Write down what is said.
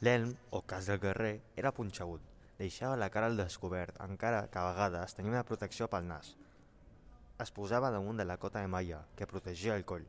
L'elm, o cas del guerrer, era punxegut, deixava la cara al descobert, encara que a vegades tenia una protecció pel nas. Es posava damunt de la cota de malla, que protegia el coll,